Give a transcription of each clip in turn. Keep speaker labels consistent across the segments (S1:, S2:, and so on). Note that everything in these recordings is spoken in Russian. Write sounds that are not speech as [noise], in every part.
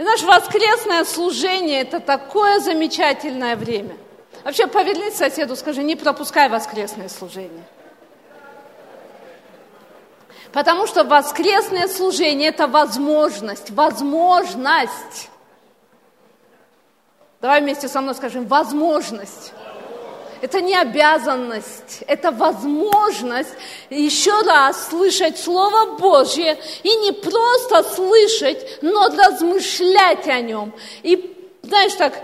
S1: И наше воскресное служение – это такое замечательное время. Вообще, повернись соседу, скажи, не пропускай воскресное служение. Потому что воскресное служение – это возможность, возможность. Давай вместе со мной скажем, возможность. Это не обязанность, это возможность еще раз слышать Слово Божье и не просто слышать, но размышлять о нем и знаешь, так,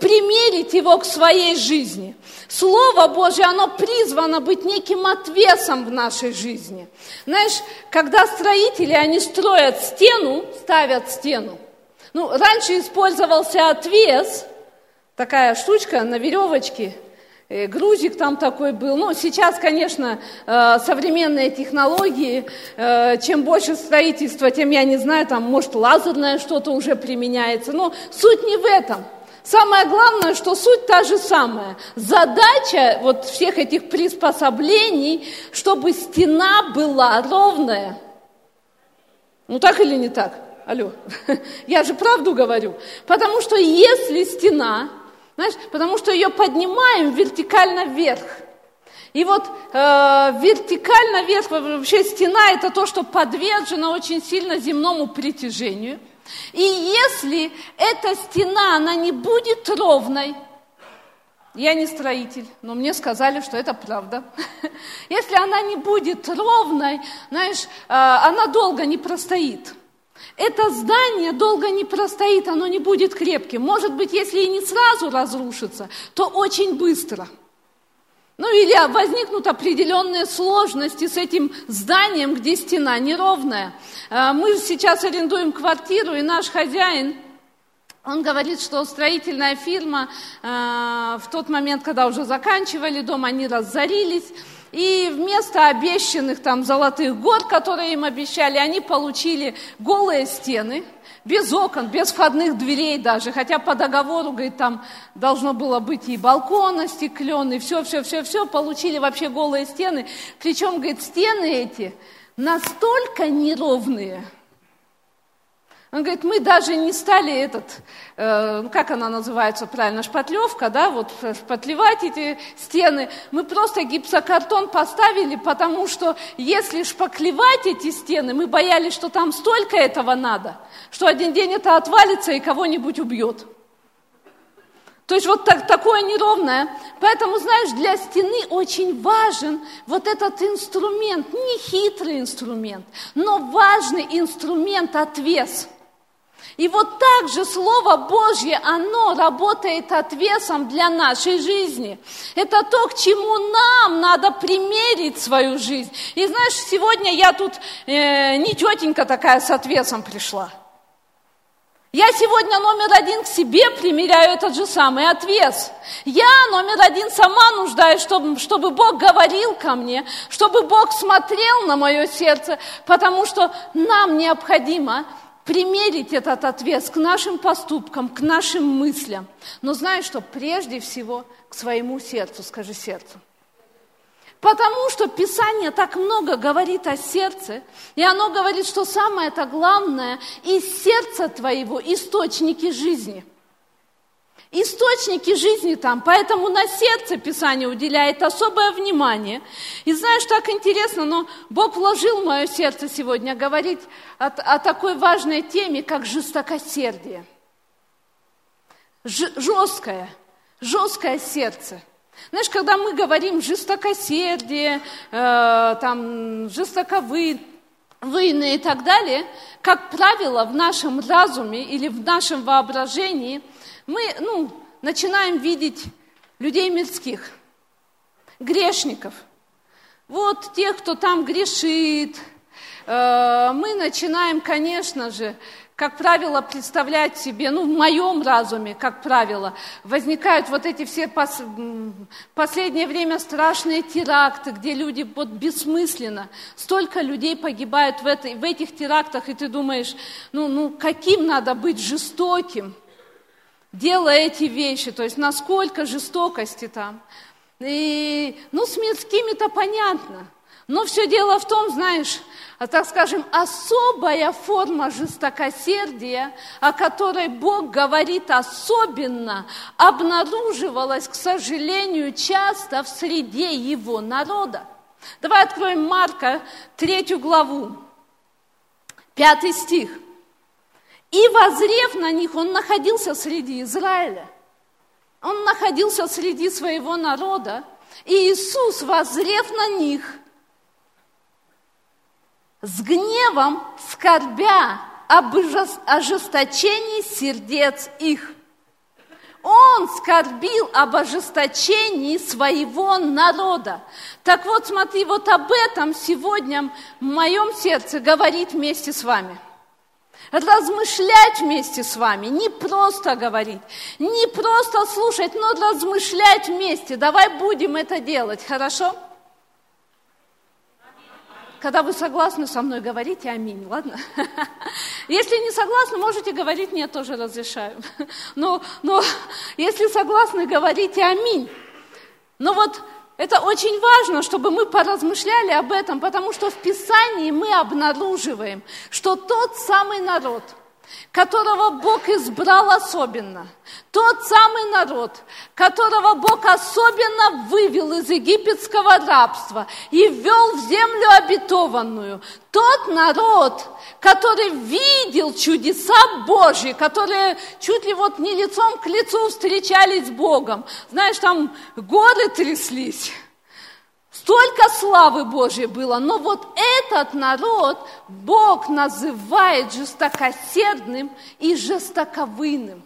S1: примерить его к своей жизни. Слово Божье, оно призвано быть неким отвесом в нашей жизни. Знаешь, когда строители, они строят стену, ставят стену, ну, раньше использовался отвес, такая штучка на веревочке – грузик там такой был. Ну, сейчас, конечно, э, современные технологии, э, чем больше строительства, тем, я не знаю, там, может, лазерное что-то уже применяется. Но суть не в этом. Самое главное, что суть та же самая. Задача вот всех этих приспособлений, чтобы стена была ровная. Ну так или не так? Алло, [laughs] я же правду говорю. Потому что если стена знаешь, потому что ее поднимаем вертикально вверх. И вот э, вертикально вверх, вообще стена это то, что подвержено очень сильно земному притяжению. И если эта стена, она не будет ровной, я не строитель, но мне сказали, что это правда. [laughs] Если она не будет ровной, знаешь, э, она долго не простоит это здание долго не простоит, оно не будет крепким. Может быть, если и не сразу разрушится, то очень быстро. Ну или возникнут определенные сложности с этим зданием, где стена неровная. А, мы сейчас арендуем квартиру, и наш хозяин, он говорит, что строительная фирма а, в тот момент, когда уже заканчивали дом, они разорились, и вместо обещанных там золотых гор, которые им обещали, они получили голые стены, без окон, без входных дверей даже, хотя по договору, говорит, там должно было быть и балкон остекленный, все, все, все, все, получили вообще голые стены. Причем, говорит, стены эти настолько неровные – он говорит, мы даже не стали этот, э, как она называется правильно, шпатлевка, да, вот шпатлевать эти стены. Мы просто гипсокартон поставили, потому что если шпаклевать эти стены, мы боялись, что там столько этого надо, что один день это отвалится и кого-нибудь убьет. То есть вот так, такое неровное. Поэтому, знаешь, для стены очень важен вот этот инструмент, не хитрый инструмент, но важный инструмент отвес – и вот так же Слово Божье, оно работает отвесом для нашей жизни. Это то, к чему нам надо примерить свою жизнь. И знаешь, сегодня я тут э, не тетенька такая с отвесом пришла. Я сегодня номер один к себе примеряю этот же самый отвес. Я номер один сама нуждаюсь, чтобы, чтобы Бог говорил ко мне, чтобы Бог смотрел на мое сердце, потому что нам необходимо примерить этот ответ к нашим поступкам, к нашим мыслям. Но знаешь что? Прежде всего к своему сердцу, скажи сердцу. Потому что Писание так много говорит о сердце, и оно говорит, что самое это главное, из сердца твоего источники жизни – Источники жизни там, поэтому на сердце Писание уделяет особое внимание. И знаешь, так интересно, но Бог вложил в мое сердце сегодня говорить о, о такой важной теме, как жестокосердие. Ж, жесткое, жесткое сердце. Знаешь, когда мы говорим жестокосердие, э, там, жестоковы, войны и так далее, как правило, в нашем разуме или в нашем воображении – мы ну, начинаем видеть людей мирских, грешников. Вот тех, кто там грешит. Э, мы начинаем, конечно же, как правило, представлять себе, ну, в моем разуме, как правило, возникают вот эти все пос, последнее время страшные теракты, где люди вот бессмысленно, столько людей погибают в, этой, в этих терактах, и ты думаешь, ну, ну, каким надо быть жестоким, делая эти вещи, то есть насколько жестокости там. И, ну, с мирскими-то понятно. Но все дело в том, знаешь, а, так скажем, особая форма жестокосердия, о которой Бог говорит особенно, обнаруживалась, к сожалению, часто в среде его народа. Давай откроем Марка, третью главу, пятый стих. «И возрев на них, он находился среди Израиля, он находился среди своего народа, и Иисус, возрев на них, с гневом скорбя об ожесточении сердец их. Он скорбил об ожесточении своего народа. Так вот, смотри, вот об этом сегодня в моем сердце говорит вместе с вами. Размышлять вместе с вами, не просто говорить, не просто слушать, но размышлять вместе. Давай будем это делать, хорошо? Когда вы согласны со мной, говорите аминь, ладно? [laughs] Если не согласны, можете говорить, мне тоже разрешаю. [laughs] Но, но если согласны, говорите аминь. Но вот это очень важно, чтобы мы поразмышляли об этом, потому что в Писании мы обнаруживаем, что тот самый народ – которого Бог избрал особенно. Тот самый народ, которого Бог особенно вывел из египетского рабства и ввел в землю обетованную. Тот народ, который видел чудеса Божьи, которые чуть ли вот не лицом к лицу встречались с Богом. Знаешь, там горы тряслись. Столько славы Божьей было, но вот этот народ Бог называет жестокосердным и жестоковыйным.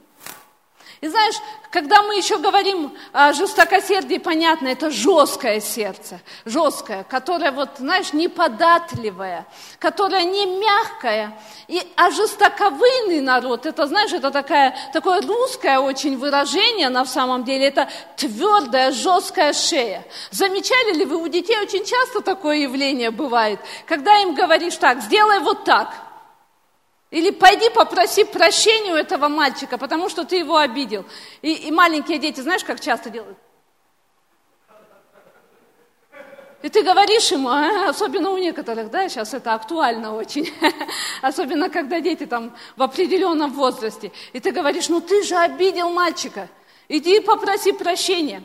S1: И знаешь, когда мы еще говорим о жестокосердии, понятно, это жесткое сердце, жесткое, которое, вот, знаешь, неподатливое, которое не мягкое. И, а жестоковыйный народ, это, знаешь, это такая, такое русское очень выражение на самом деле, это твердая, жесткая шея. Замечали ли вы, у детей очень часто такое явление бывает, когда им говоришь так, сделай вот так – или пойди попроси прощения у этого мальчика, потому что ты его обидел. И, и маленькие дети, знаешь, как часто делают? И ты говоришь ему, а, особенно у некоторых, да, сейчас это актуально очень, [laughs] особенно когда дети там в определенном возрасте, и ты говоришь, ну ты же обидел мальчика, иди попроси прощения.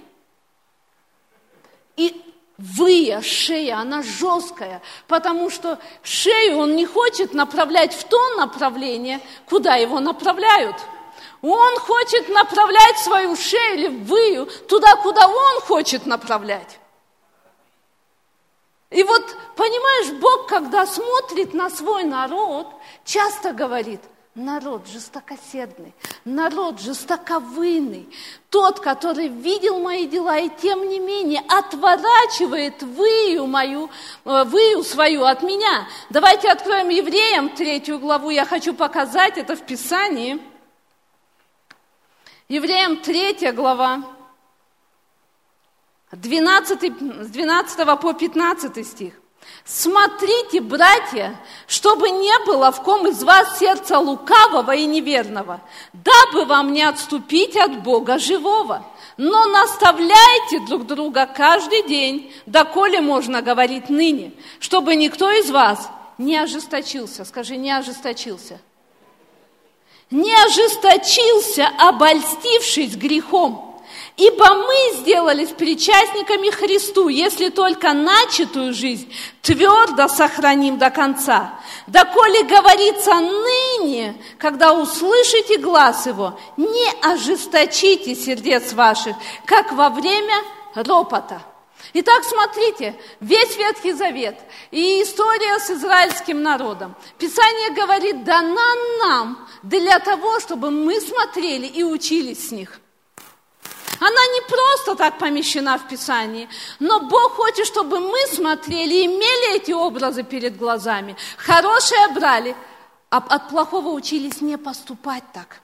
S1: И Выя, шея, она жесткая, потому что шею он не хочет направлять в то направление, куда его направляют. Он хочет направлять свою шею или выю туда, куда он хочет направлять. И вот, понимаешь, Бог, когда смотрит на свой народ, часто говорит – народ жестокосердный, народ жестоковыйный, тот, который видел мои дела и тем не менее отворачивает выю мою, э, выю свою от меня. Давайте откроем Евреям третью главу, я хочу показать это в Писании. Евреям третья глава, 12, с 12 по 15 стих. Смотрите, братья, чтобы не было в ком из вас сердца лукавого и неверного, дабы вам не отступить от Бога живого. Но наставляйте друг друга каждый день, доколе можно говорить ныне, чтобы никто из вас не ожесточился. Скажи, не ожесточился. Не ожесточился, обольстившись грехом. Ибо мы сделались причастниками Христу, если только начатую жизнь твердо сохраним до конца. Доколе говорится ныне, когда услышите глаз Его, не ожесточите сердец ваших, как во время ропота. Итак, смотрите, весь Ветхий Завет и история с израильским народом. Писание говорит, дана нам для того, чтобы мы смотрели и учились с них – она не просто так помещена в Писании, но Бог хочет, чтобы мы смотрели имели эти образы перед глазами. Хорошее брали, а от плохого учились не поступать так.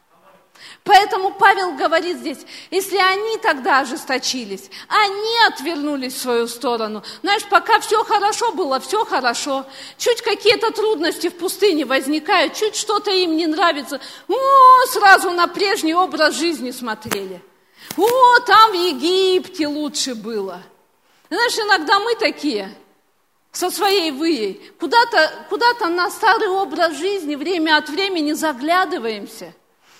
S1: Поэтому Павел говорит здесь, если они тогда ожесточились, они отвернулись в свою сторону. Знаешь, пока все хорошо было, все хорошо. Чуть какие-то трудности в пустыне возникают, чуть что-то им не нравится, о, сразу на прежний образ жизни смотрели – о, там в Египте лучше было. Знаешь, иногда мы такие. со своей выей. Куда-то куда на старый образ жизни время от времени заглядываемся.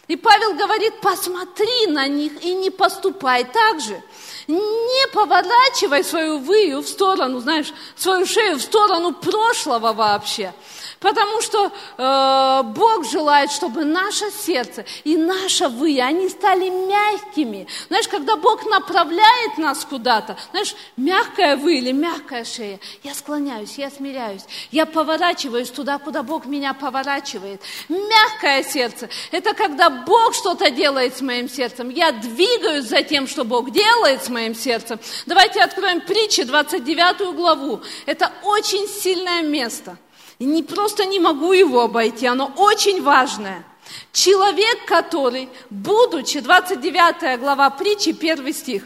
S1: И Павел говорит, посмотри на них и не поступай так же. Не поворачивай свою выю в сторону, знаешь, свою шею в сторону прошлого вообще. Потому что э, Бог желает, чтобы наше сердце и наша вы, они стали мягкими. Знаешь, когда Бог направляет нас куда-то, знаешь, мягкая вы или мягкая шея, я склоняюсь, я смиряюсь, я поворачиваюсь туда, куда Бог меня поворачивает. Мягкое сердце – это когда Бог что-то делает с моим сердцем. Я двигаюсь за тем, что Бог делает с моим сердцем. Давайте откроем притчи, 29 главу. Это очень сильное место – не просто не могу его обойти, оно очень важное. Человек, который, будучи, 29 глава притчи, 1 стих,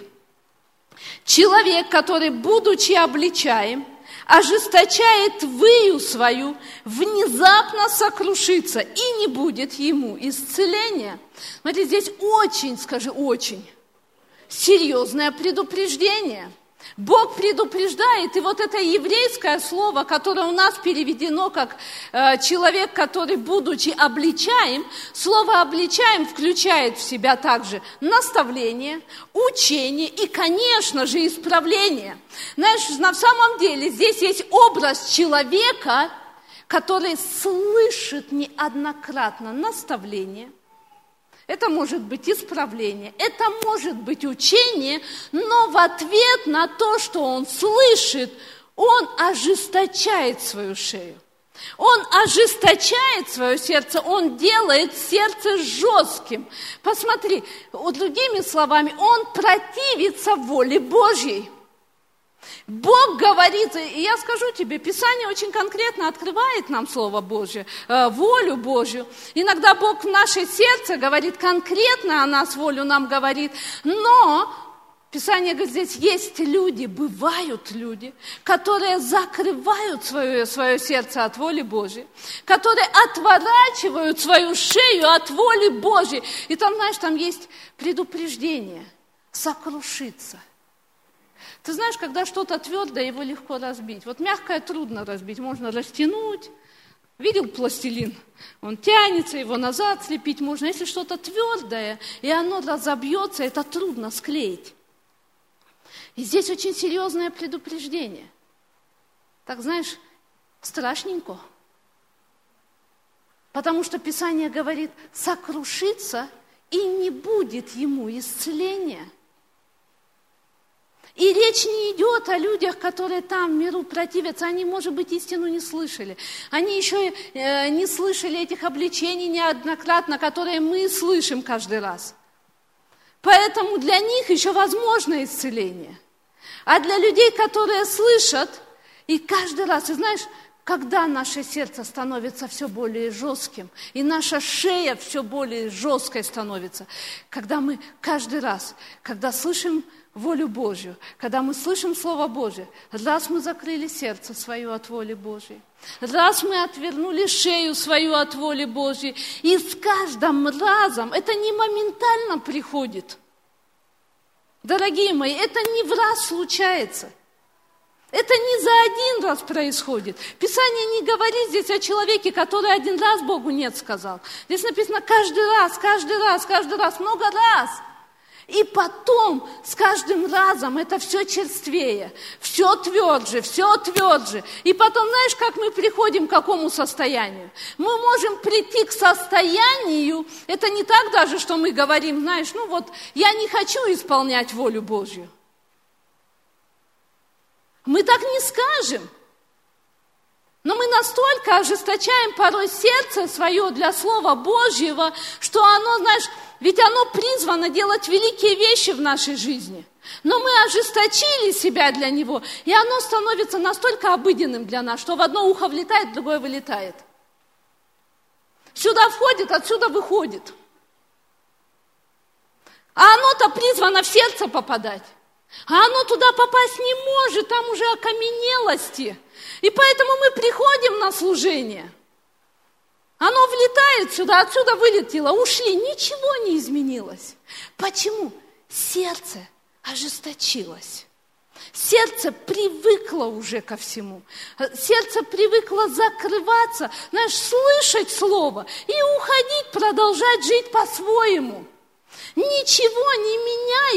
S1: человек, который, будучи обличаем, ожесточает выю свою, внезапно сокрушится, и не будет ему исцеления. Смотри, здесь очень, скажи, очень серьезное предупреждение – Бог предупреждает, и вот это еврейское слово, которое у нас переведено как э, человек, который, будучи обличаем, слово обличаем включает в себя также наставление, учение и, конечно же, исправление. Знаешь, на самом деле здесь есть образ человека, который слышит неоднократно наставление – это может быть исправление, это может быть учение, но в ответ на то, что он слышит, он ожесточает свою шею. Он ожесточает свое сердце, он делает сердце жестким. Посмотри, другими словами, он противится воле Божьей. Бог говорит, и я скажу тебе, Писание очень конкретно открывает нам Слово Божье, э, волю Божью. Иногда Бог в наше сердце говорит конкретно о нас, волю нам говорит, но Писание говорит, здесь есть люди, бывают люди, которые закрывают свое, свое сердце от воли Божьей, которые отворачивают свою шею от воли Божьей. И там, знаешь, там есть предупреждение, сокрушиться. Ты знаешь, когда что-то твердое, его легко разбить. Вот мягкое трудно разбить, можно растянуть. Видел пластилин? Он тянется, его назад слепить можно. Если что-то твердое, и оно разобьется, это трудно склеить. И здесь очень серьезное предупреждение. Так знаешь, страшненько. Потому что Писание говорит, сокрушиться и не будет ему исцеления – и речь не идет о людях, которые там в миру противятся. Они, может быть, истину не слышали. Они еще э, не слышали этих обличений неоднократно, которые мы слышим каждый раз. Поэтому для них еще возможно исцеление. А для людей, которые слышат, и каждый раз, и знаешь, когда наше сердце становится все более жестким, и наша шея все более жесткой становится, когда мы каждый раз, когда слышим волю Божью, когда мы слышим Слово Божье, раз мы закрыли сердце свое от воли Божьей, раз мы отвернули шею свою от воли Божьей, и с каждым разом это не моментально приходит. Дорогие мои, это не в раз случается. Это не за один раз происходит. Писание не говорит здесь о человеке, который один раз Богу нет сказал. Здесь написано каждый раз, каждый раз, каждый раз, много раз – и потом с каждым разом это все черствее, все тверже, все тверже. И потом, знаешь, как мы приходим к какому состоянию? Мы можем прийти к состоянию, это не так даже, что мы говорим, знаешь, ну вот, я не хочу исполнять волю Божью. Мы так не скажем. Но мы настолько ожесточаем порой сердце свое для Слова Божьего, что оно, знаешь, ведь оно призвано делать великие вещи в нашей жизни. Но мы ожесточили себя для него, и оно становится настолько обыденным для нас, что в одно ухо влетает, в другое вылетает. Сюда входит, отсюда выходит. А оно-то призвано в сердце попадать. А оно туда попасть не может, там уже окаменелости. И поэтому мы приходим на служение – оно влетает сюда, отсюда вылетело, ушли, ничего не изменилось. Почему? Сердце ожесточилось. Сердце привыкло уже ко всему. Сердце привыкло закрываться, знаешь, слышать слово и уходить, продолжать жить по-своему. Ничего не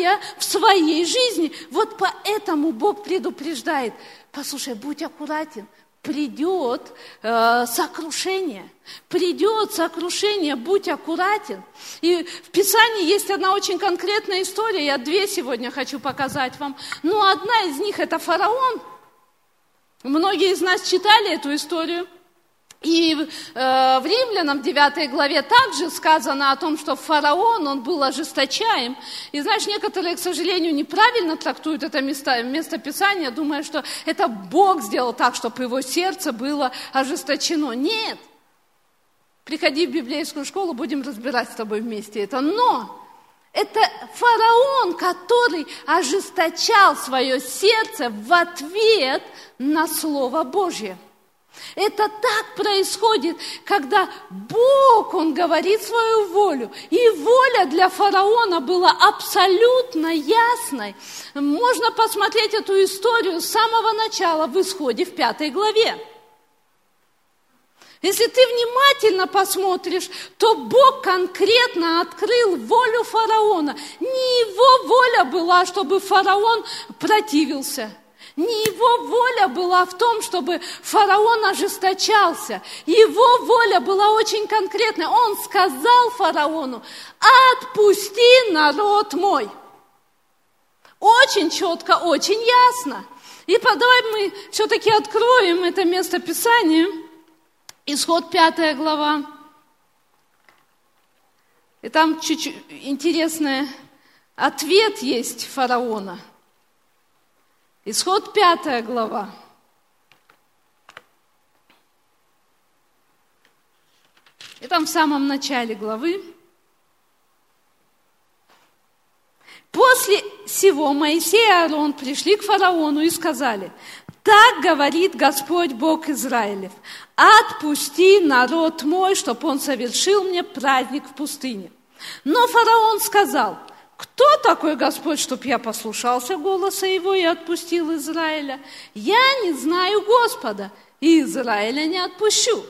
S1: меняя в своей жизни. Вот поэтому Бог предупреждает. Послушай, будь аккуратен, придет э, сокрушение. Придет сокрушение, будь аккуратен. И в Писании есть одна очень конкретная история, я две сегодня хочу показать вам. Но одна из них это фараон. Многие из нас читали эту историю. И э, в Римлянам 9 главе также сказано о том, что фараон, он был ожесточаем. И знаешь, некоторые, к сожалению, неправильно трактуют это место, место Писания, думая, что это Бог сделал так, чтобы его сердце было ожесточено. Нет. Приходи в библейскую школу, будем разбирать с тобой вместе это. Но это фараон, который ожесточал свое сердце в ответ на Слово Божье. Это так происходит, когда Бог, Он говорит свою волю. И воля для фараона была абсолютно ясной. Можно посмотреть эту историю с самого начала в исходе в пятой главе. Если ты внимательно посмотришь, то Бог конкретно открыл волю фараона. Не его воля была, чтобы фараон противился – не его воля была в том, чтобы фараон ожесточался. Его воля была очень конкретная. Он сказал фараону, отпусти народ мой. Очень четко, очень ясно. И давай мы все-таки откроем это место Писания. Исход 5 глава. И там чуть-чуть интересный ответ есть фараона – Исход пятая глава. И там в самом начале главы. После всего Моисей и Аарон пришли к фараону и сказали, так говорит Господь Бог Израилев, отпусти народ мой, чтобы он совершил мне праздник в пустыне. Но фараон сказал, кто такой Господь, чтоб я послушался голоса Его и отпустил Израиля? Я не знаю Господа, и Израиля не отпущу.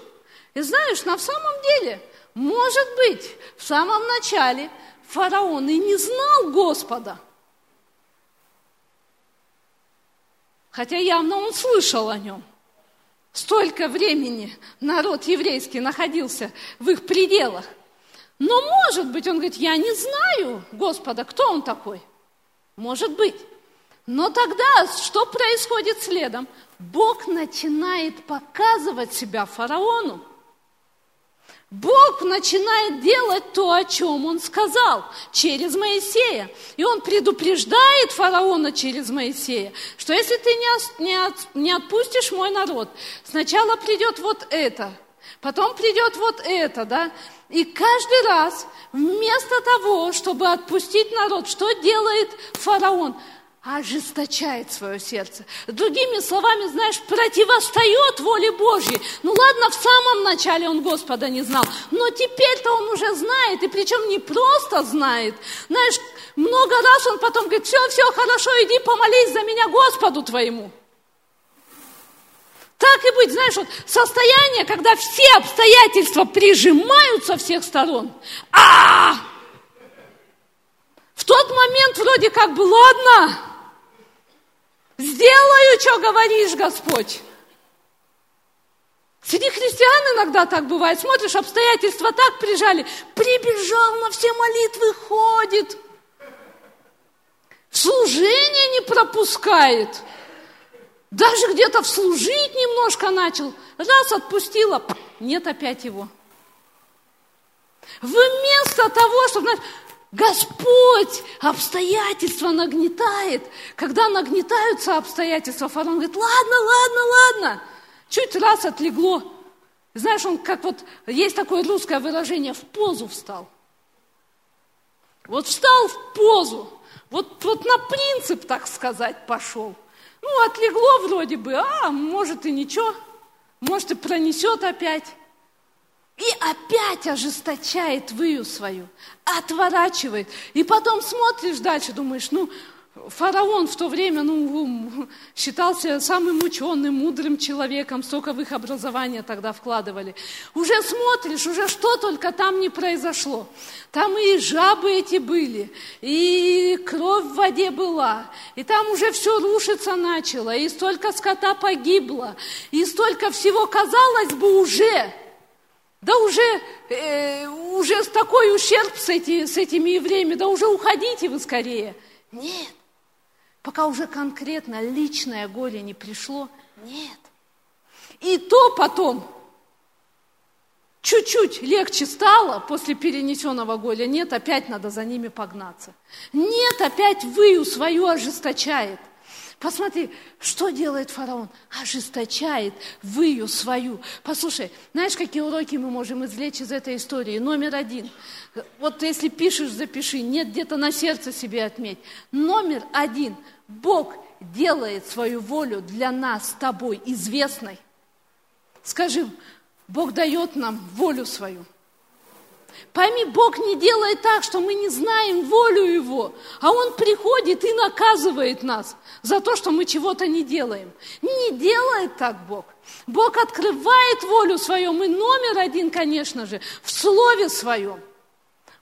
S1: И знаешь, на самом деле, может быть, в самом начале фараон и не знал Господа. Хотя явно он слышал о нем. Столько времени народ еврейский находился в их пределах. Но может быть, он говорит, я не знаю Господа, кто он такой. Может быть. Но тогда что происходит следом? Бог начинает показывать себя фараону. Бог начинает делать то, о чем Он сказал через Моисея. И Он предупреждает фараона через Моисея, что если ты не отпустишь мой народ, сначала придет вот это, потом придет вот это, да, и каждый раз, вместо того, чтобы отпустить народ, что делает фараон? ожесточает свое сердце. Другими словами, знаешь, противостает воле Божьей. Ну ладно, в самом начале он Господа не знал, но теперь-то он уже знает, и причем не просто знает. Знаешь, много раз он потом говорит, все, все, хорошо, иди помолись за меня Господу твоему. Так и быть, знаешь, вот состояние, когда все обстоятельства прижимаются со всех сторон. А! В тот момент вроде как бы, ладно, сделаю, что говоришь, Господь. Среди христиан иногда так бывает. Смотришь, обстоятельства так прижали. Прибежал на все молитвы, ходит. Служение не пропускает. Даже где-то вслужить немножко начал. Раз отпустила, нет опять его. Вместо того, чтобы... Господь обстоятельства нагнетает. Когда нагнетаются обстоятельства, фараон говорит, ладно, ладно, ладно. Чуть раз отлегло. Знаешь, он как вот, есть такое русское выражение, в позу встал. Вот встал в позу, вот, вот на принцип, так сказать, пошел. Ну, отлегло вроде бы, а может и ничего, может и пронесет опять. И опять ожесточает выю свою, отворачивает. И потом смотришь дальше, думаешь, ну, фараон в то время ну, считался самым ученым, мудрым человеком, столько в их образование тогда вкладывали. Уже смотришь, уже что только там не произошло. Там и жабы эти были, и кровь в воде была, и там уже все рушиться начало, и столько скота погибло, и столько всего, казалось бы, уже да уже, э, уже такой ущерб с, эти, с этими евреями, да уже уходите вы скорее. Нет, пока уже конкретно личное горе не пришло, нет. И то потом чуть-чуть легче стало после перенесенного горя, нет, опять надо за ними погнаться. Нет, опять выю свою ожесточает. Посмотри, что делает фараон? Ожесточает выю свою. Послушай, знаешь, какие уроки мы можем извлечь из этой истории? Номер один. Вот если пишешь, запиши. Нет, где-то на сердце себе отметь. Номер один. Бог делает свою волю для нас с тобой известной. Скажи, Бог дает нам волю свою. Пойми, Бог не делает так, что мы не знаем волю Его, а Он приходит и наказывает нас за то, что мы чего-то не делаем. Не делает так Бог. Бог открывает волю свою, и номер один, конечно же, в Слове Своем.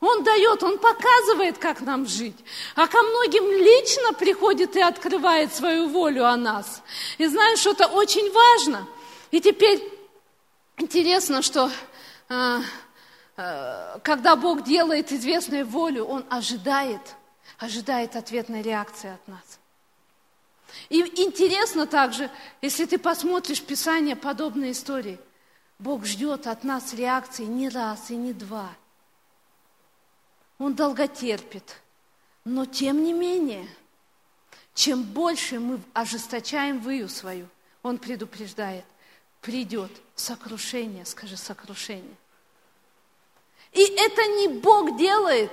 S1: Он дает, Он показывает, как нам жить. А ко многим лично приходит и открывает свою волю о нас. И знаешь, это очень важно. И теперь интересно, что а, когда Бог делает известную волю, Он ожидает, ожидает ответной реакции от нас. И интересно также, если ты посмотришь Писание подобной истории, Бог ждет от нас реакции не раз и не два. Он долготерпит. Но тем не менее, чем больше мы ожесточаем выю свою, Он предупреждает, придет сокрушение, скажи сокрушение. И это не Бог делает.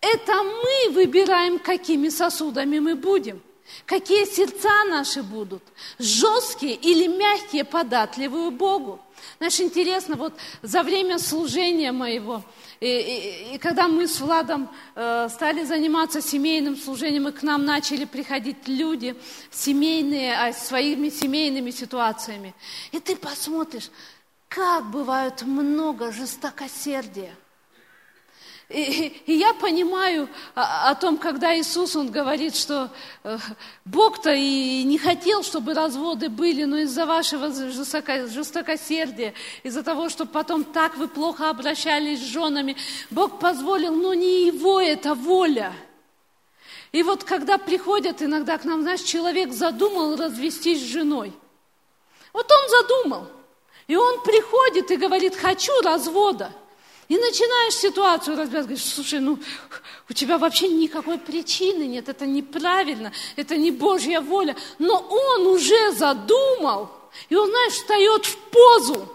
S1: Это мы выбираем, какими сосудами мы будем. Какие сердца наши будут. Жесткие или мягкие, податливые Богу. Знаешь, интересно, вот за время служения моего, и, и, и когда мы с Владом э, стали заниматься семейным служением, и к нам начали приходить люди семейные, а, своими семейными ситуациями. И ты посмотришь, как бывает много жестокосердия. И, и я понимаю о, о том, когда Иисус, Он говорит, что э, Бог-то и не хотел, чтобы разводы были, но из-за вашего жестоко, жестокосердия, из-за того, что потом так вы плохо обращались с женами, Бог позволил, но не Его это воля. И вот когда приходят иногда к нам, знаешь, человек задумал развестись с женой. Вот он задумал – и он приходит и говорит, хочу развода. И начинаешь ситуацию разбирать, говоришь, слушай, ну, у тебя вообще никакой причины нет, это неправильно, это не Божья воля. Но он уже задумал, и он, знаешь, встает в позу.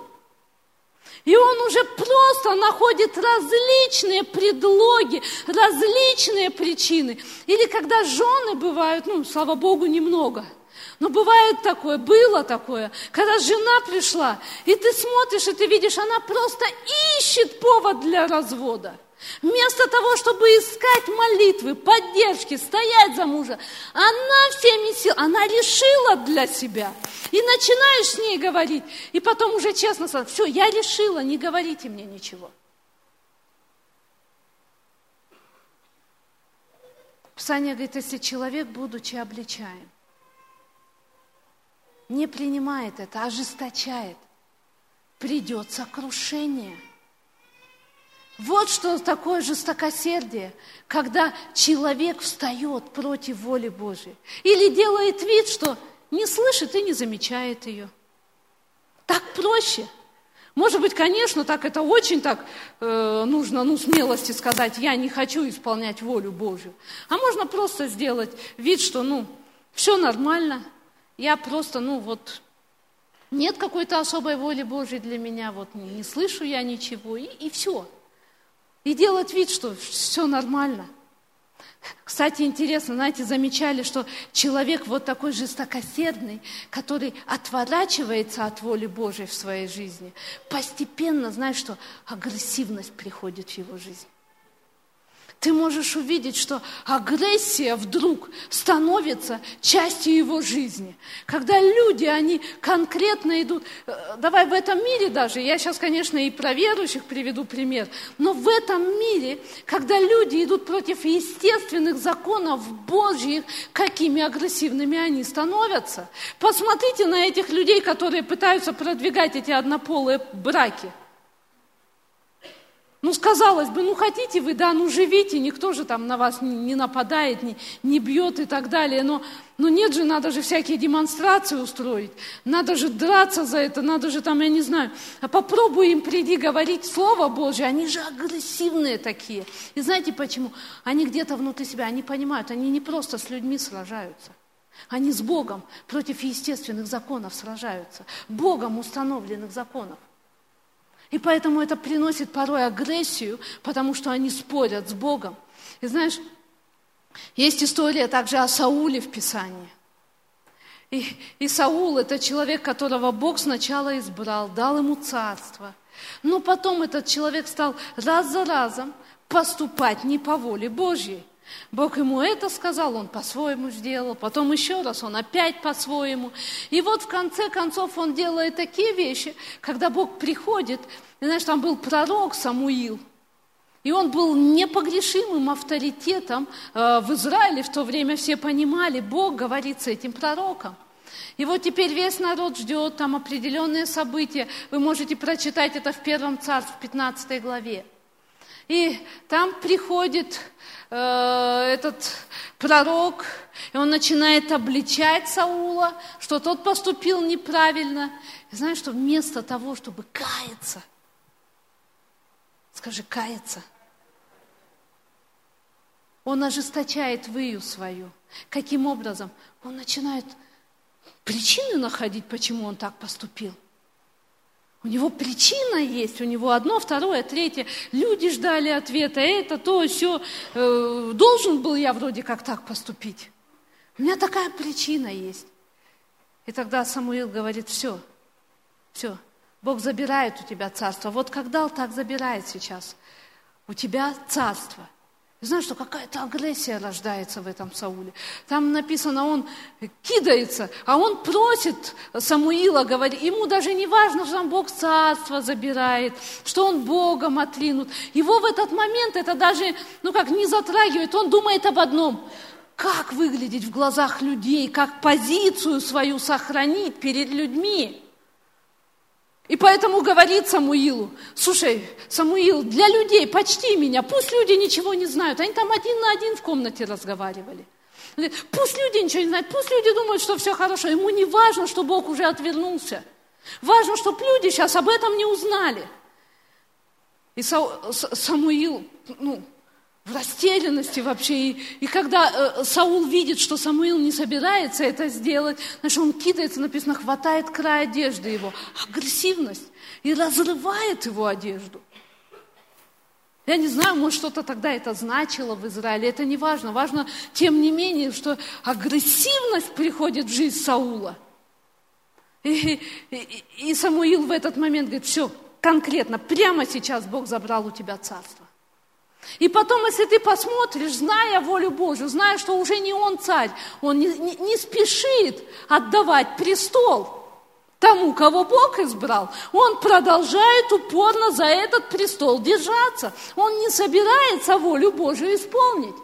S1: И он уже просто находит различные предлоги, различные причины. Или когда жены бывают, ну, слава Богу, немного – но бывает такое, было такое, когда жена пришла, и ты смотришь, и ты видишь, она просто ищет повод для развода. Вместо того, чтобы искать молитвы, поддержки, стоять за мужа, она всеми силами, она решила для себя. И начинаешь с ней говорить, и потом уже честно сказать, все, я решила, не говорите мне ничего. Писание говорит, если человек, будучи обличаем, не принимает это, ожесточает, придет сокрушение. Вот что такое жестокосердие, когда человек встает против воли Божьей или делает вид, что не слышит и не замечает ее. Так проще. Может быть, конечно, так это очень так э, нужно, ну, смелости сказать, я не хочу исполнять волю Божью. А можно просто сделать вид, что, ну, все нормально – я просто, ну вот, нет какой-то особой воли Божьей для меня, вот не, не слышу я ничего, и, и все. И делать вид, что все нормально. Кстати, интересно, знаете, замечали, что человек вот такой жестокосердный, который отворачивается от воли Божьей в своей жизни, постепенно, знаешь, что агрессивность приходит в его жизнь. Ты можешь увидеть, что агрессия вдруг становится частью его жизни. Когда люди, они конкретно идут, э, давай в этом мире даже, я сейчас, конечно, и про верующих приведу пример, но в этом мире, когда люди идут против естественных законов Божьих, какими агрессивными они становятся. Посмотрите на этих людей, которые пытаются продвигать эти однополые браки – ну, сказалось бы, ну хотите вы, да, ну живите, никто же там на вас не, нападает, не, не бьет и так далее. Но, но нет же, надо же всякие демонстрации устроить, надо же драться за это, надо же там, я не знаю. А попробуй им приди говорить Слово Божье, они же агрессивные такие. И знаете почему? Они где-то внутри себя, они понимают, они не просто с людьми сражаются. Они с Богом против естественных законов сражаются, Богом установленных законов. И поэтому это приносит порой агрессию, потому что они спорят с Богом. И знаешь, есть история также о Сауле в Писании. И, и Саул – это человек, которого Бог сначала избрал, дал ему царство. Но потом этот человек стал раз за разом поступать не по воле Божьей. Бог ему это сказал, он по-своему сделал, потом еще раз он опять по-своему. И вот в конце концов он делает такие вещи, когда Бог приходит, и знаешь, там был пророк Самуил, и он был непогрешимым авторитетом э, в Израиле в то время, все понимали, Бог говорит с этим пророком. И вот теперь весь народ ждет там определенные события. Вы можете прочитать это в Первом Царстве, в 15 главе. И там приходит Э, этот пророк, и он начинает обличать Саула, что тот поступил неправильно. И знаешь, что вместо того, чтобы каяться, скажи, каяться, он ожесточает выю свою. Каким образом? Он начинает причины находить, почему он так поступил – у него причина есть, у него одно, второе, третье. Люди ждали ответа, это, то, все. Э, должен был я вроде как так поступить. У меня такая причина есть. И тогда Самуил говорит, все, все, Бог забирает у тебя царство. Вот как дал, так забирает сейчас. У тебя царство – знаешь, что какая-то агрессия рождается в этом Сауле. Там написано, он кидается, а он просит Самуила, говорит, ему даже не важно, что там Бог царство забирает, что он Богом отлинут. Его в этот момент это даже, ну как, не затрагивает, он думает об одном. Как выглядеть в глазах людей, как позицию свою сохранить перед людьми. И поэтому говорит Самуилу, слушай, Самуил, для людей почти меня, пусть люди ничего не знают. Они там один на один в комнате разговаривали. Пусть люди ничего не знают, пусть люди думают, что все хорошо. Ему не важно, что Бог уже отвернулся. Важно, чтобы люди сейчас об этом не узнали. И Самуил, ну, в растерянности вообще. И, и когда э, Саул видит, что Самуил не собирается это сделать, значит, он кидается, написано, хватает край одежды его, агрессивность, и разрывает его одежду. Я не знаю, может, что-то тогда это значило в Израиле, это не важно. Важно, тем не менее, что агрессивность приходит в жизнь Саула. И, и, и Самуил в этот момент говорит, все, конкретно, прямо сейчас Бог забрал у тебя царство. И потом, если ты посмотришь, зная волю Божью, зная, что уже не он царь, он не, не, не спешит отдавать престол тому, кого Бог избрал, он продолжает упорно за этот престол держаться. Он не собирается волю Божию исполнить.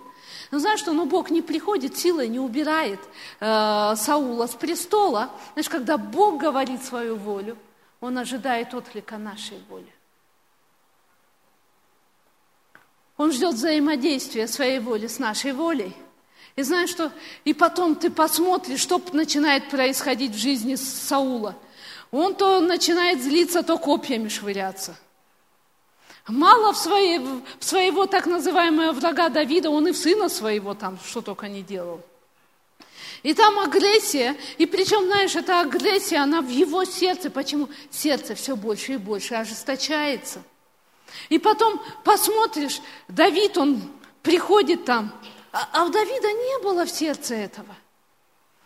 S1: Но знаешь что, ну Бог не приходит силой, не убирает э, Саула с престола. Знаешь, когда Бог говорит свою волю, Он ожидает отклика нашей воли. Он ждет взаимодействия своей воли с нашей волей. И знаешь что? И потом ты посмотришь, что начинает происходить в жизни Саула. Он то начинает злиться, то копьями швыряться. Мало в, своей, в своего так называемого врага Давида, он и в сына своего там что только не делал. И там агрессия, и причем, знаешь, эта агрессия, она в его сердце. Почему? Сердце все больше и больше ожесточается – и потом посмотришь, Давид, он приходит там, а, а у Давида не было в сердце этого.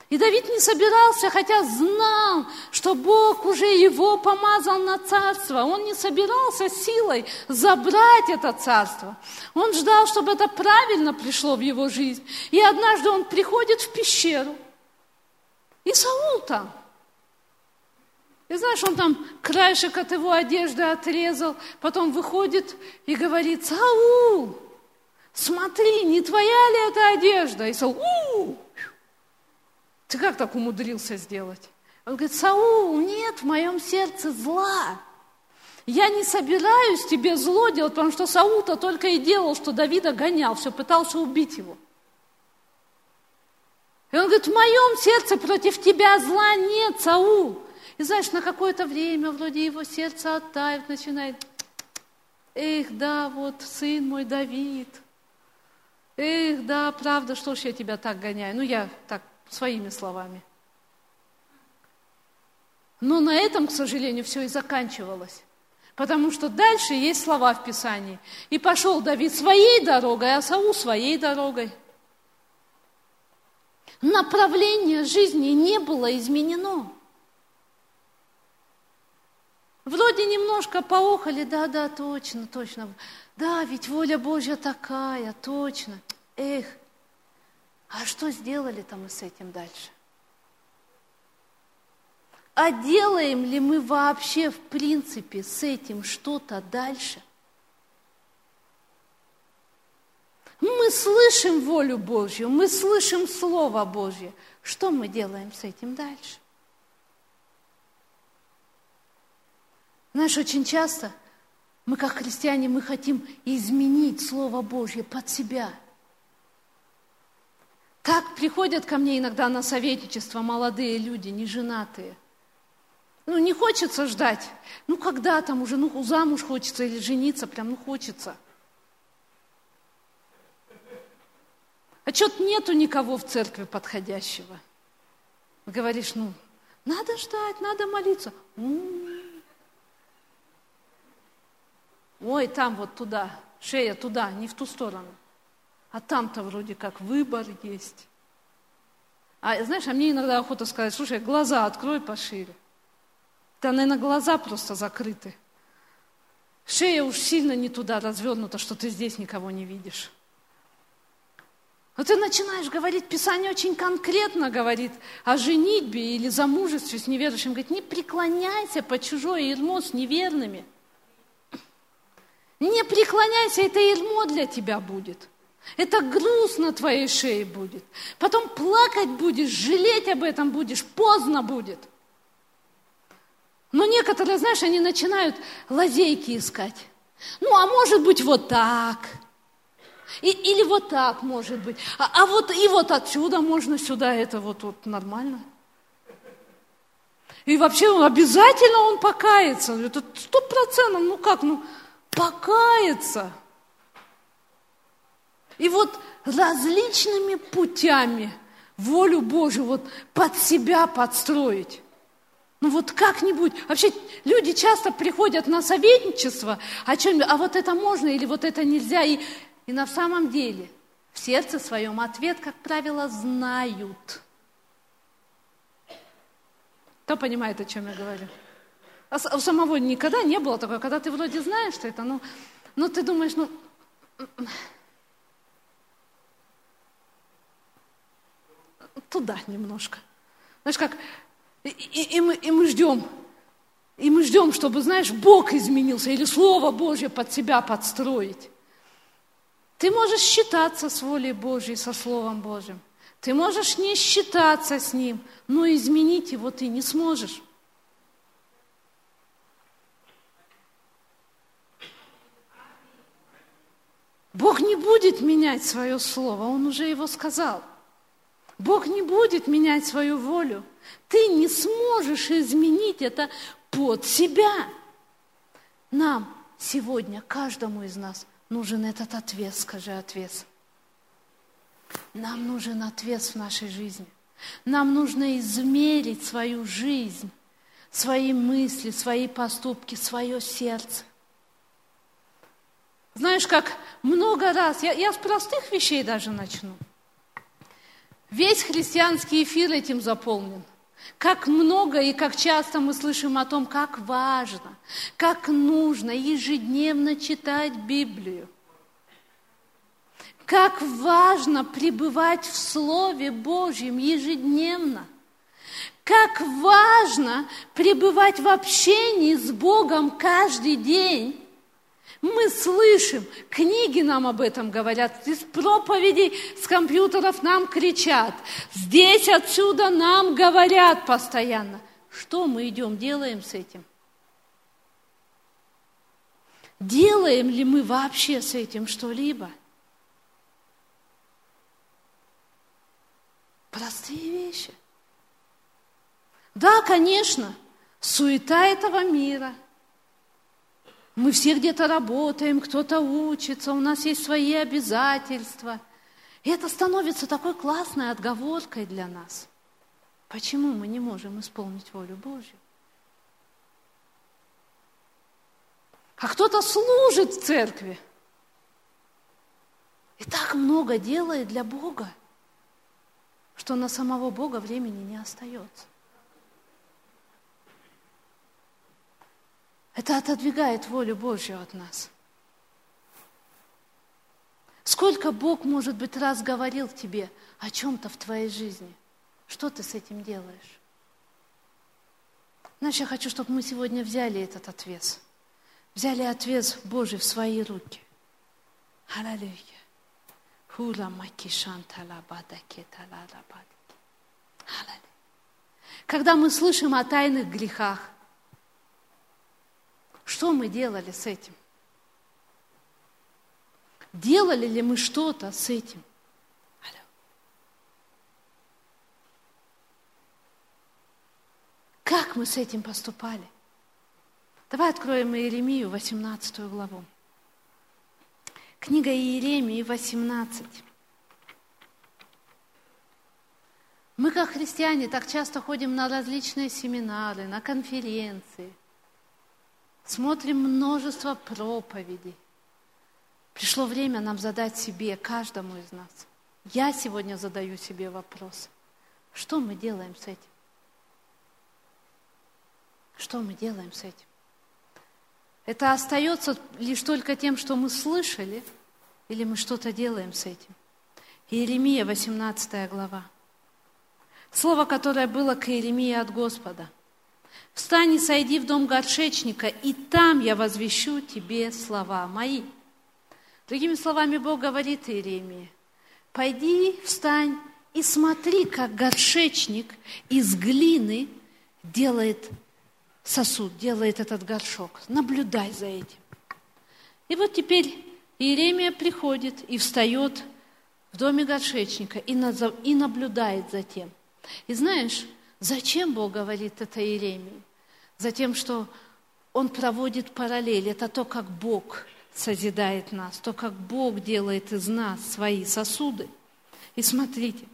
S1: И Давид не собирался, хотя знал, что Бог уже его помазал на царство. Он не собирался силой забрать это царство. Он ждал, чтобы это правильно пришло в его жизнь. И однажды он приходит в пещеру. И Саул там. И знаешь, он там краешек от его одежды отрезал, потом выходит и говорит, Саул, смотри, не твоя ли это одежда? И Саул, у ты как так умудрился сделать? Он говорит, Саул, нет в моем сердце зла. Я не собираюсь тебе зло делать, потому что Саул-то только и делал, что Давида гонял, все пытался убить его. И он говорит, в моем сердце против тебя зла нет, Саул. И знаешь, на какое-то время вроде его сердце оттает, начинает, эх, да, вот сын мой Давид, эх, да, правда, что ж я тебя так гоняю. Ну, я так своими словами. Но на этом, к сожалению, все и заканчивалось. Потому что дальше есть слова в Писании. И пошел Давид своей дорогой, а Саул своей дорогой. Направление жизни не было изменено. Вроде немножко поохали, да, да, точно, точно. Да, ведь воля Божья такая, точно. Эх, а что сделали-то мы с этим дальше? А делаем ли мы вообще в принципе с этим что-то дальше? Мы слышим волю Божью, мы слышим Слово Божье. Что мы делаем с этим дальше? Знаешь, очень часто мы, как христиане, мы хотим изменить Слово Божье под себя – так приходят ко мне иногда на советничество молодые люди, неженатые. Ну, не хочется ждать. Ну, когда там уже, ну, замуж хочется или жениться, прям, ну, хочется. А что-то нету никого в церкви подходящего. Говоришь, ну, надо ждать, надо молиться. Ой, там вот туда, шея туда, не в ту сторону. А там-то вроде как выбор есть. А знаешь, а мне иногда охота сказать, слушай, глаза открой пошире. Да, наверное, глаза просто закрыты. Шея уж сильно не туда развернута, что ты здесь никого не видишь. Но ты начинаешь говорить, Писание очень конкретно говорит о женитьбе или замужестве с неверующим. Говорит, не преклоняйся по чужое ермо с неверными. Не преклоняйся, это ермо для тебя будет. Это груз на твоей шее будет. Потом плакать будешь, жалеть об этом будешь, поздно будет. Но некоторые, знаешь, они начинают лазейки искать. Ну, а может быть вот так. И, или вот так может быть. А, а вот и вот отсюда можно сюда, это вот, вот нормально. И вообще обязательно он покается. Это сто процентов, ну как, ну покается. И вот различными путями волю Божию вот под себя подстроить. Ну вот как-нибудь. Вообще люди часто приходят на советничество, о чем, а вот это можно или вот это нельзя. И, и на самом деле в сердце своем ответ, как правило, знают. Кто понимает, о чем я говорю? А у самого никогда не было такого, когда ты вроде знаешь, что это, ну, ну ты думаешь, ну, туда немножко. Знаешь, как, и, и, и, мы, и мы ждем, и мы ждем, чтобы, знаешь, Бог изменился или Слово Божье под себя подстроить. Ты можешь считаться с волей Божьей, со Словом Божьим. Ты можешь не считаться с Ним, но изменить его ты не сможешь. Бог не будет менять свое слово, Он уже его сказал – Бог не будет менять свою волю. Ты не сможешь изменить это под себя. Нам сегодня, каждому из нас, нужен этот ответ, скажи ответ. Нам нужен ответ в нашей жизни. Нам нужно измерить свою жизнь, свои мысли, свои поступки, свое сердце. Знаешь, как много раз, я, я с простых вещей даже начну – Весь христианский эфир этим заполнен. Как много и как часто мы слышим о том, как важно, как нужно ежедневно читать Библию. Как важно пребывать в Слове Божьем ежедневно. Как важно пребывать в общении с Богом каждый день. Мы слышим, книги нам об этом говорят, из проповедей с компьютеров нам кричат, здесь, отсюда нам говорят постоянно. Что мы идем, делаем с этим? Делаем ли мы вообще с этим что-либо? Простые вещи. Да, конечно, суета этого мира. Мы все где-то работаем, кто-то учится, у нас есть свои обязательства. И это становится такой классной отговоркой для нас. Почему мы не можем исполнить волю Божью? А кто-то служит в церкви. И так много делает для Бога что на самого Бога времени не остается. Это отодвигает волю Божью от нас. Сколько Бог, может быть, раз говорил тебе о чем-то в твоей жизни? Что ты с этим делаешь? Знаешь, я хочу, чтобы мы сегодня взяли этот отвес. Взяли отвес Божий в свои руки. Аллилуйя. Когда мы слышим о тайных грехах, что мы делали с этим? Делали ли мы что-то с этим? Как мы с этим поступали? Давай откроем Иеремию, 18 главу. Книга Иеремии 18. Мы, как христиане, так часто ходим на различные семинары, на конференции, смотрим множество проповедей. Пришло время нам задать себе, каждому из нас. Я сегодня задаю себе вопрос. Что мы делаем с этим? Что мы делаем с этим? Это остается лишь только тем, что мы слышали, или мы что-то делаем с этим. Иеремия, 18 глава. Слово, которое было к Иеремии от Господа. «Встань и сойди в дом горшечника, и там я возвещу тебе слова мои». Другими словами, Бог говорит Иеремии, «Пойди, встань и смотри, как горшечник из глины делает сосуд, делает этот горшок. Наблюдай за этим. И вот теперь Иеремия приходит и встает в доме горшечника и, и наблюдает за тем. И знаешь, зачем Бог говорит это Иеремии? Затем, что Он проводит параллель. Это то, как Бог созидает нас, то, как Бог делает из нас свои сосуды. И смотрите,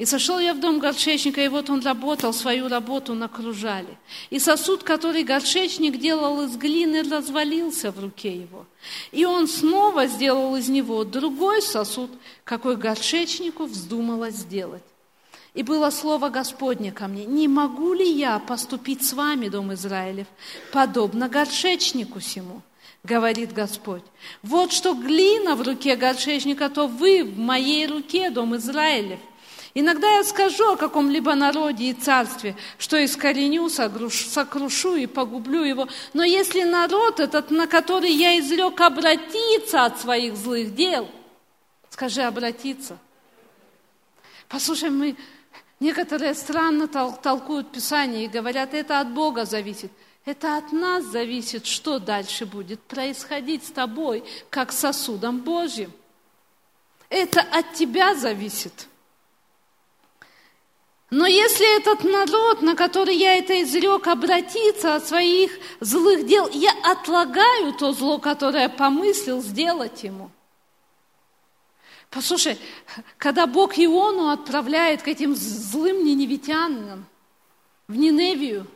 S1: и сошел я в дом горшечника, и вот он работал, свою работу накружали. И сосуд, который горшечник делал из глины, развалился в руке его. И он снова сделал из него другой сосуд, какой горшечнику вздумалось сделать. И было слово Господне ко мне, не могу ли я поступить с вами, дом Израилев, подобно горшечнику сему? говорит Господь. Вот что глина в руке горшечника, то вы в моей руке, дом Израилев. Иногда я скажу о каком-либо народе и царстве, что искореню, сокрушу и погублю его. Но если народ этот, на который я изрек, обратиться от своих злых дел, скажи обратиться. Послушай, мы некоторые странно толкуют Писание и говорят, это от Бога зависит. Это от нас зависит, что дальше будет происходить с тобой, как сосудом Божьим. Это от тебя зависит. Но если этот народ, на который я это изрек, обратится от своих злых дел, я отлагаю то зло, которое помыслил сделать ему. Послушай, когда Бог Иону отправляет к этим злым ниневитянам в Ниневию,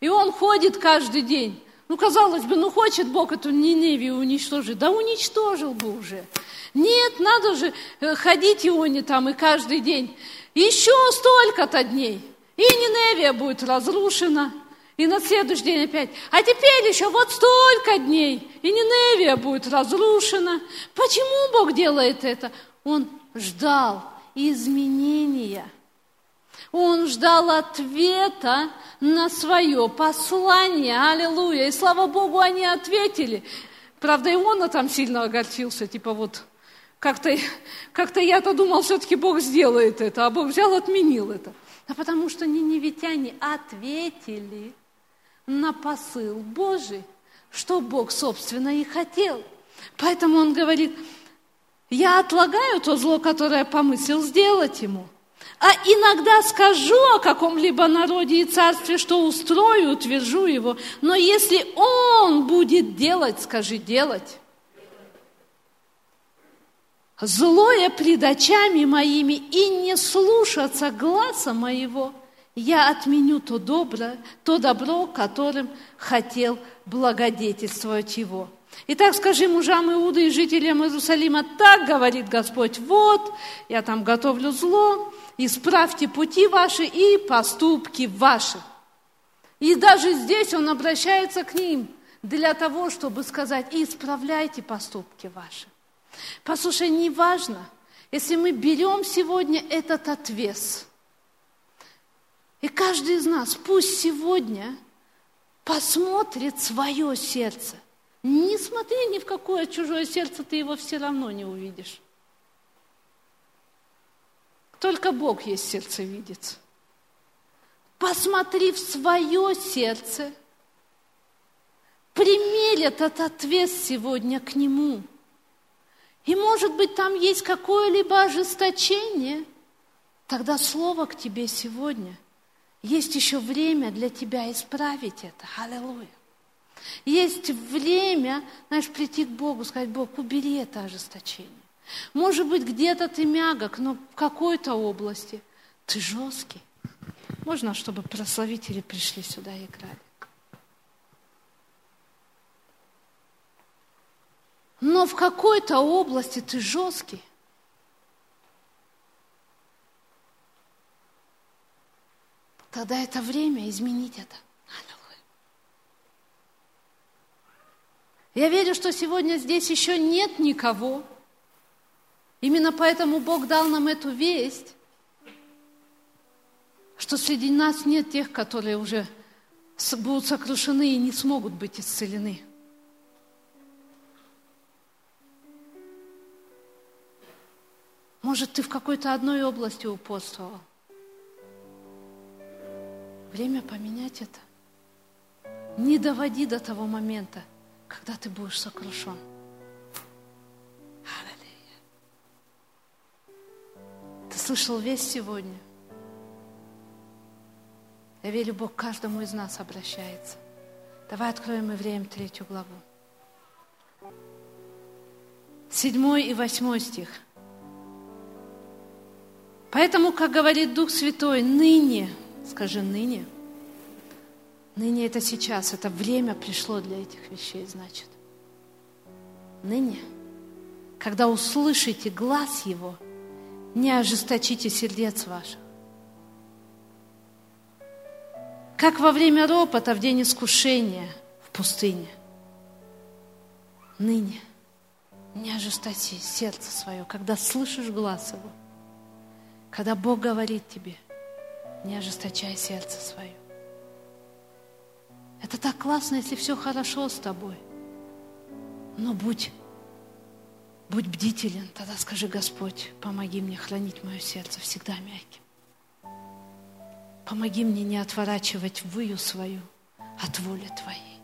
S1: и он ходит каждый день, Ну, казалось бы, ну хочет Бог эту Ниневию уничтожить. Да уничтожил бы уже. Нет, надо же э, ходить Ионе там и каждый день. Еще столько-то дней. И Ниневия будет разрушена. И на следующий день опять. А теперь еще вот столько дней. И Ниневия будет разрушена. Почему Бог делает это? Он ждал изменения. Он ждал ответа на свое послание. Аллилуйя. И слава Богу, они ответили. Правда, и он там сильно огорчился, типа вот как-то как я-то думал, все-таки Бог сделает это, а Бог взял, отменил это. А потому что ниневитяне ответили на посыл Божий, что Бог, собственно, и хотел. Поэтому он говорит, я отлагаю то зло, которое помыслил сделать ему. А иногда скажу о каком-либо народе и царстве, что устрою, утвержу его. Но если он будет делать, скажи делать злое пред очами моими и не слушаться глаза моего, я отменю то добро, то добро, которым хотел благодетельствовать его. Итак, скажи мужам Иуды и жителям Иерусалима, так говорит Господь, вот, я там готовлю зло, исправьте пути ваши и поступки ваши. И даже здесь он обращается к ним для того, чтобы сказать, исправляйте поступки ваши. Послушай, не важно, если мы берем сегодня этот отвес, и каждый из нас пусть сегодня посмотрит свое сердце. Не смотри ни в какое чужое сердце, ты его все равно не увидишь. Только Бог есть сердце видит. Посмотри в свое сердце. Примерь этот ответ сегодня к Нему – и может быть там есть какое-либо ожесточение, тогда слово к тебе сегодня. Есть еще время для тебя исправить это. Аллилуйя. Есть время, знаешь, прийти к Богу, сказать, Бог, убери это ожесточение. Может быть, где-то ты мягок, но в какой-то области ты жесткий. Можно, чтобы прославители пришли сюда и играли? но в какой-то области ты жесткий. Тогда это время изменить это. Я верю, что сегодня здесь еще нет никого. Именно поэтому Бог дал нам эту весть, что среди нас нет тех, которые уже будут сокрушены и не смогут быть исцелены. Может, ты в какой-то одной области упорствовал. Время поменять это. Не доводи до того момента, когда ты будешь сокрушен. Аллилуйя. Ты слышал весь сегодня? Я верю, Бог каждому из нас обращается. Давай откроем Евреям третью главу. Седьмой и восьмой стих – Поэтому, как говорит Дух Святой, ныне, скажи ныне, ныне это сейчас, это время пришло для этих вещей, значит. Ныне, когда услышите глаз Его, не ожесточите сердец ваших. Как во время ропота в день искушения в пустыне. Ныне не ожестоти сердце свое, когда слышишь глаз Его – когда Бог говорит тебе, не ожесточай сердце свое. Это так классно, если все хорошо с тобой. Но будь, будь бдителен, тогда скажи, Господь, помоги мне хранить мое сердце всегда мягким. Помоги мне не отворачивать выю свою от воли Твоей.